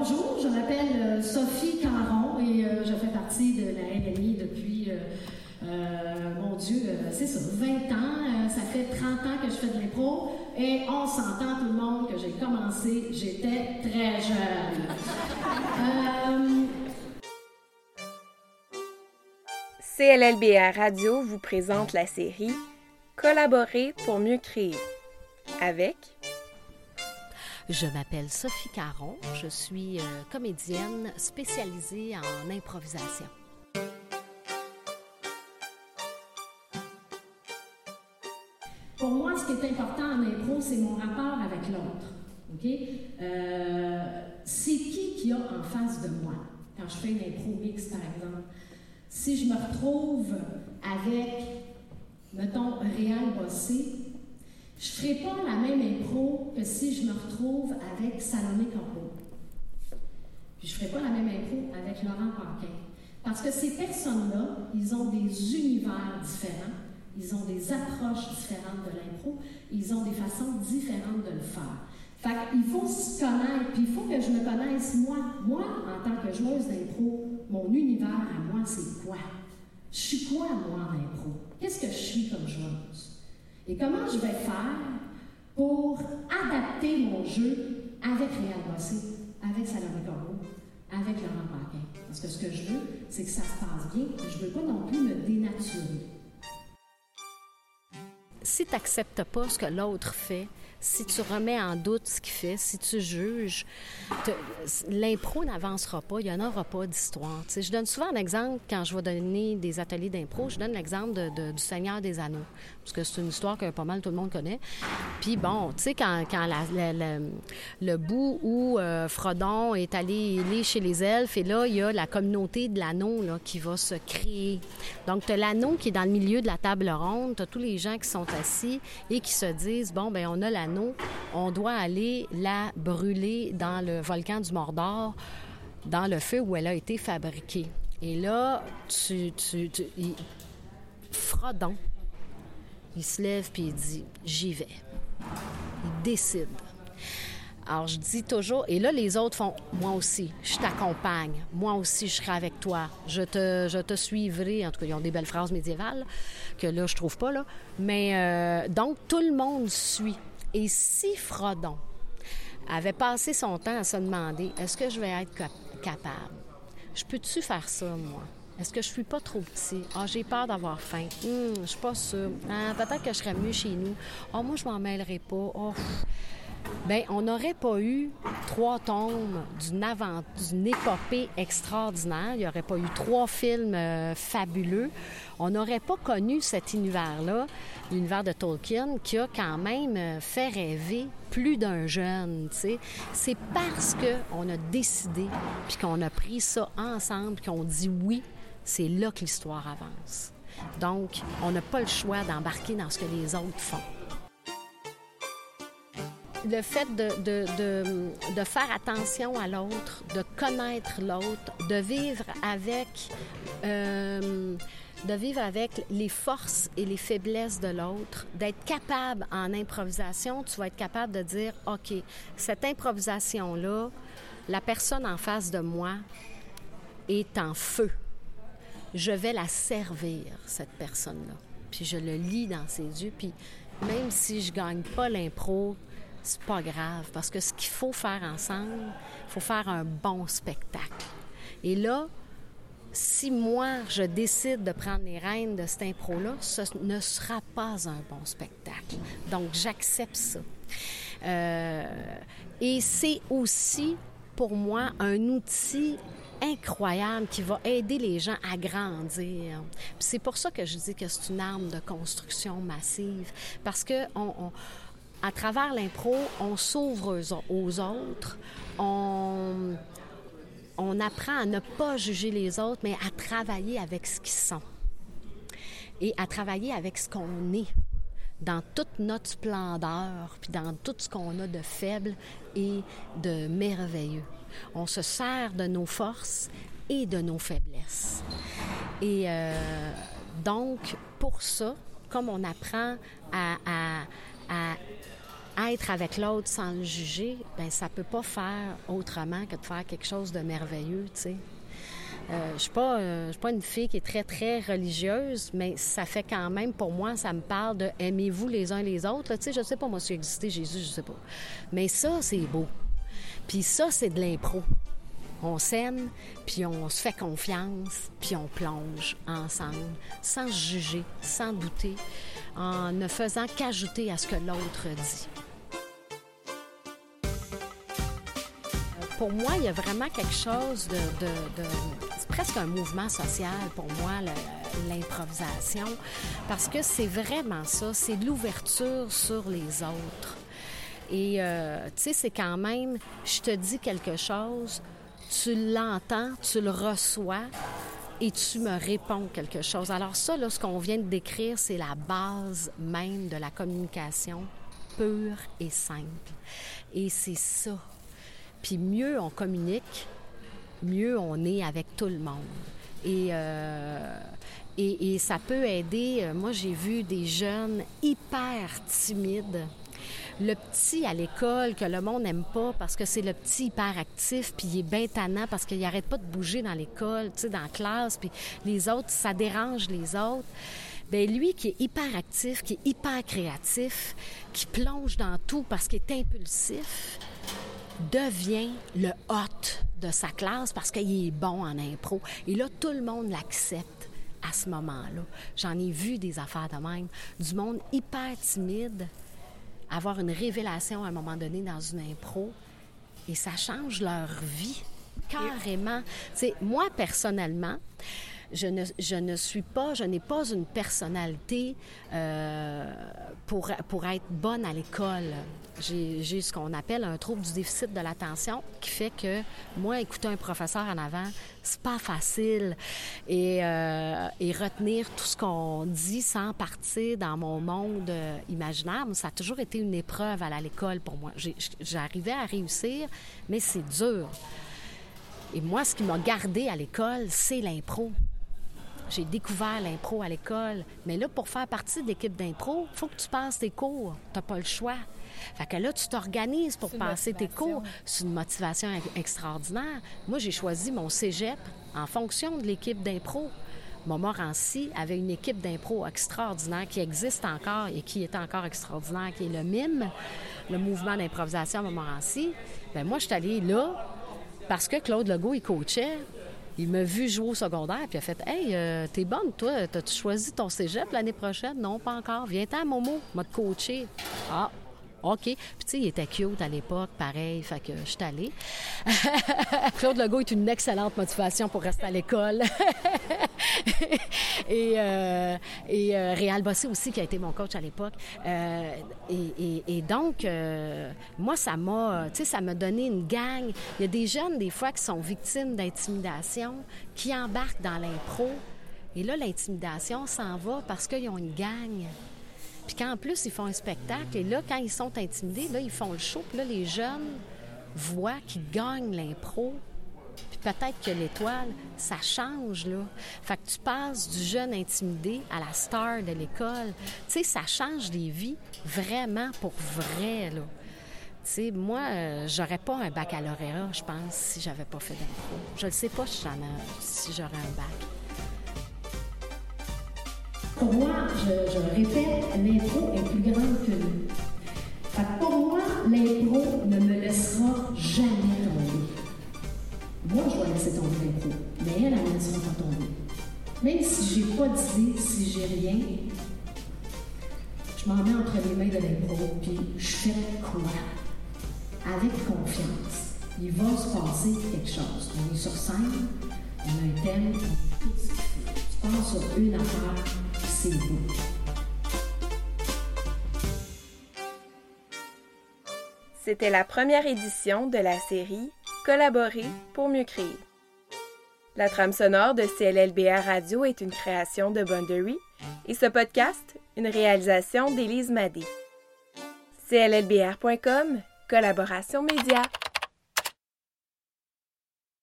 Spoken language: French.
bonjour, je m'appelle Sophie Caron et je fais partie de la LMI depuis, mon Dieu, c'est ça, 20 ans. ça fait 30 ans que je fais de l'impro et on s'entend tout le monde que j'ai commencé, j'étais très jeune. CLLBR Radio vous présente la série Collaborer pour mieux créer avec je m'appelle Sophie Caron, je suis euh, comédienne spécialisée en improvisation. Pour moi, ce qui est important en impro, c'est mon rapport avec l'autre. Euh, c'est qui qui a en face de moi quand je fais une impro mix, par exemple? Si je me retrouve avec, mettons, Réal Bossé, je ne ferai pas la même impro que si je me retrouve avec Salomé Campo. Puis je ne ferai pas la même impro avec Laurent Paquin. Parce que ces personnes-là, ils ont des univers différents, ils ont des approches différentes de l'impro, ils ont des façons différentes de le faire. Fait qu'il faut se connaître, puis il faut que je me connaisse moi. Moi, en tant que joueuse d'impro, mon univers à moi, c'est quoi? Je suis quoi, moi, en impro? Qu'est-ce que je suis comme joueuse? Et comment je vais faire pour adapter mon jeu avec Réal Bossé, avec Salomé Corbeau, avec Laurent Paquin? Parce que ce que je veux, c'est que ça se passe bien, je ne veux pas non plus me dénaturer. Si tu n'acceptes pas ce que l'autre fait, si tu remets en doute ce qu'il fait, si tu juges, l'impro n'avancera pas, il n'y en aura pas d'histoire. je donne souvent un exemple quand je vais donner des ateliers d'impro, je donne l'exemple du Seigneur des Anneaux, parce que c'est une histoire que pas mal tout le monde connaît. Puis bon, tu sais, quand, le bout où euh, Frodon est allé, chez les elfes, et là, il y a la communauté de l'anneau qui va se créer. Donc, tu as l'anneau qui est dans le milieu de la table ronde, tu as tous les gens qui sont assis et qui se disent, bon, ben on a l'anneau on doit aller la brûler dans le volcan du Mordor, dans le feu où elle a été fabriquée. Et là, tu, tu, il, Frodon, il se lève puis il dit J'y vais. Il décide. Alors, je dis toujours, et là, les autres font Moi aussi, je t'accompagne. Moi aussi, je serai avec toi. Je te, suivrai. En tout cas, ils ont des belles phrases médiévales que là, je trouve pas, là. Mais euh, donc, tout le monde suit. Et si Frodon avait passé son temps à se demander est-ce que je vais être capable? Je peux-tu faire ça, moi? Est-ce que je suis pas trop petit? Ah, j'ai peur d'avoir faim. Hum, je suis pas sûre. Ah, peut-être que je serais mieux chez nous. Ah, moi, je m'en mêlerai pas. Oh. Bien, on n'aurait pas eu trois tomes d'une d'une épopée extraordinaire. Il n'y aurait pas eu trois films euh, fabuleux. On n'aurait pas connu cet univers-là, l'univers de Tolkien, qui a quand même euh, fait rêver plus d'un jeune. C'est parce qu'on a décidé, puis qu'on a pris ça ensemble, qu'on dit oui, c'est là que l'histoire avance. Donc, on n'a pas le choix d'embarquer dans ce que les autres font le fait de, de, faire attention à l'autre, de connaître l'autre, de vivre avec euh, de vivre avec les forces et les faiblesses de l'autre, d'être capable en improvisation, tu vas être capable de dire OK, cette improvisation là, la personne en face de moi est en feu. Je vais la servir cette personne-là. Puis je le lis dans ses yeux puis même si je gagne pas l'impro, c'est pas grave parce que ce qu'il faut faire ensemble, il faut faire un bon spectacle. Et là, si moi, je décide de prendre les rênes de cette impro-là, ce ne sera pas un bon spectacle. Donc, j'accepte ça. Euh, et c'est aussi, pour moi, un outil incroyable qui va aider les gens à grandir. C'est pour ça que je dis que c'est une arme de construction massive, parce que on à travers l'impro, on s'ouvre aux autres, on, on apprend à ne pas juger les autres, mais à travailler avec ce qu'ils sont et à travailler avec ce qu'on est dans toute notre splendeur, puis dans tout ce qu'on a de faible et de merveilleux. On se sert de nos forces et de nos faiblesses. Et euh, donc, pour ça, comme on apprend à, à être avec l'autre sans le juger, ben ça peut pas faire autrement que de faire quelque chose de merveilleux, tu sais. Euh, euh, je suis pas une fille qui est très très religieuse, mais ça fait quand même pour moi, ça me parle de aimez-vous les uns les autres. Tu sais, je sais pas moi si existé Jésus, je sais pas. Mais ça c'est beau. Puis ça c'est de l'impro. On s'aime, puis on se fait confiance, puis on plonge ensemble, sans juger, sans douter, en ne faisant qu'ajouter à ce que l'autre dit. Pour moi, il y a vraiment quelque chose de, c'est presque un mouvement social pour moi, l'improvisation, parce que c'est vraiment ça, c'est l'ouverture sur les autres. Et euh, tu sais, c'est quand même, je te dis quelque chose, tu l'entends, tu le reçois et tu me réponds quelque chose? Alors ça, là, ce qu'on vient de décrire, c'est la base même de la communication pure et simple. Et c'est ça. Puis mieux on communique, mieux on est avec tout le monde. Et, euh, et, et, ça peut aider. Moi, j'ai vu des jeunes hyper timides le petit à l'école que le monde n'aime pas parce que c'est le petit hyper actif, puis il est bien parce qu'il n'arrête pas de bouger dans l'école, tu sais, dans la classe, puis les autres, ça dérange les autres. Bien, lui qui est hyper actif, qui est hyper créatif, qui plonge dans tout parce qu'il est impulsif, devient le hôte de sa classe parce qu'il est bon en impro. Et là, tout le monde l'accepte à ce moment-là. J'en ai vu des affaires de même. Du monde hyper timide, avoir une révélation à un moment donné dans une impro et ça change leur vie carrément. C'est moi personnellement, je ne, suis pas, je n'ai pas une personnalité euh, pour, pour être bonne à l'école. J'ai ce qu'on appelle un trouble du déficit de l'attention qui fait que moi, écouter un professeur en avant, c'est pas facile. Et, euh, et, retenir tout ce qu'on dit sans partir dans mon monde euh, imaginaire, ça a toujours été une épreuve à l'école pour moi. J'arrivais à réussir, mais c'est dur. Et moi, ce qui m'a gardé à l'école, c'est l'impro. J'ai découvert l'impro à l'école. Mais là, pour faire partie de l'équipe d'impro, il faut que tu passes tes cours. Tu n'as pas le choix. Fait que là, tu t'organises pour passer tes cours. C'est une motivation extraordinaire. Moi, j'ai choisi mon cégep en fonction de l'équipe d'impro. Montmorency avait une équipe d'impro extraordinaire qui existe encore et qui est encore extraordinaire, qui est le MIM, le mouvement d'improvisation à Montmorency. Bien, moi, je suis allée là parce que Claude Legault, il coachait. Il m'a vu jouer au secondaire, puis il a fait Hey, euh, t'es bonne, toi, t'as-tu choisi ton cégep l'année prochaine? Non, pas encore. Viens-t'en, Momo, m'a coaché. Ah, OK. Puis, tu sais, il était cute à l'époque, pareil, fait que je suis allée. Claude Legault est une excellente motivation pour rester à l'école. et euh, euh, Réal Bossé aussi, qui a été mon coach à l'époque. Euh, et, donc, moi, ça m'a, tu sais, ça m'a donné une gang. Il y a des jeunes, des fois, qui sont victimes d'intimidation, qui embarquent dans l'impro. Et là, l'intimidation s'en va parce qu'ils ont une gang. Puis qu'en plus, ils font un spectacle. Et là, quand ils sont intimidés, là, ils font le show. Puis là, les jeunes voient qu'ils gagnent l'impro. Puis peut-être que l'étoile, ça change, là. Fait que tu passes du jeune intimidé à la star de l'école. Tu sais, ça change des vies vraiment pour vrai, là. Tu sais, moi, euh, j'aurais pas un baccalauréat, je pense, si j'avais pas fait d'impro. Je ne sais pas si j'aurais un bac. Pour moi, je, répète, l'impro est plus grande que nous. Fait pour moi, l'impro ne me laissera jamais tomber. Moi, je vais laisser tomber l'impro, mais elle, elle ne laissera pas tomber. Même si j'ai pas d'idée, si j'ai rien, je m'en mets entre les mains de l'impro, puis je fais quoi? Avec confiance. Il va se passer quelque chose. On est sur scène, on a un thème, on tout ce qu'il faut. Tu penses sur une affaire, C'était la première édition de la série Collaborer pour mieux créer. La trame sonore de CLLBR Radio est une création de Boundary et ce podcast, une réalisation d'Élise Madé. CLLBR.com, collaboration média.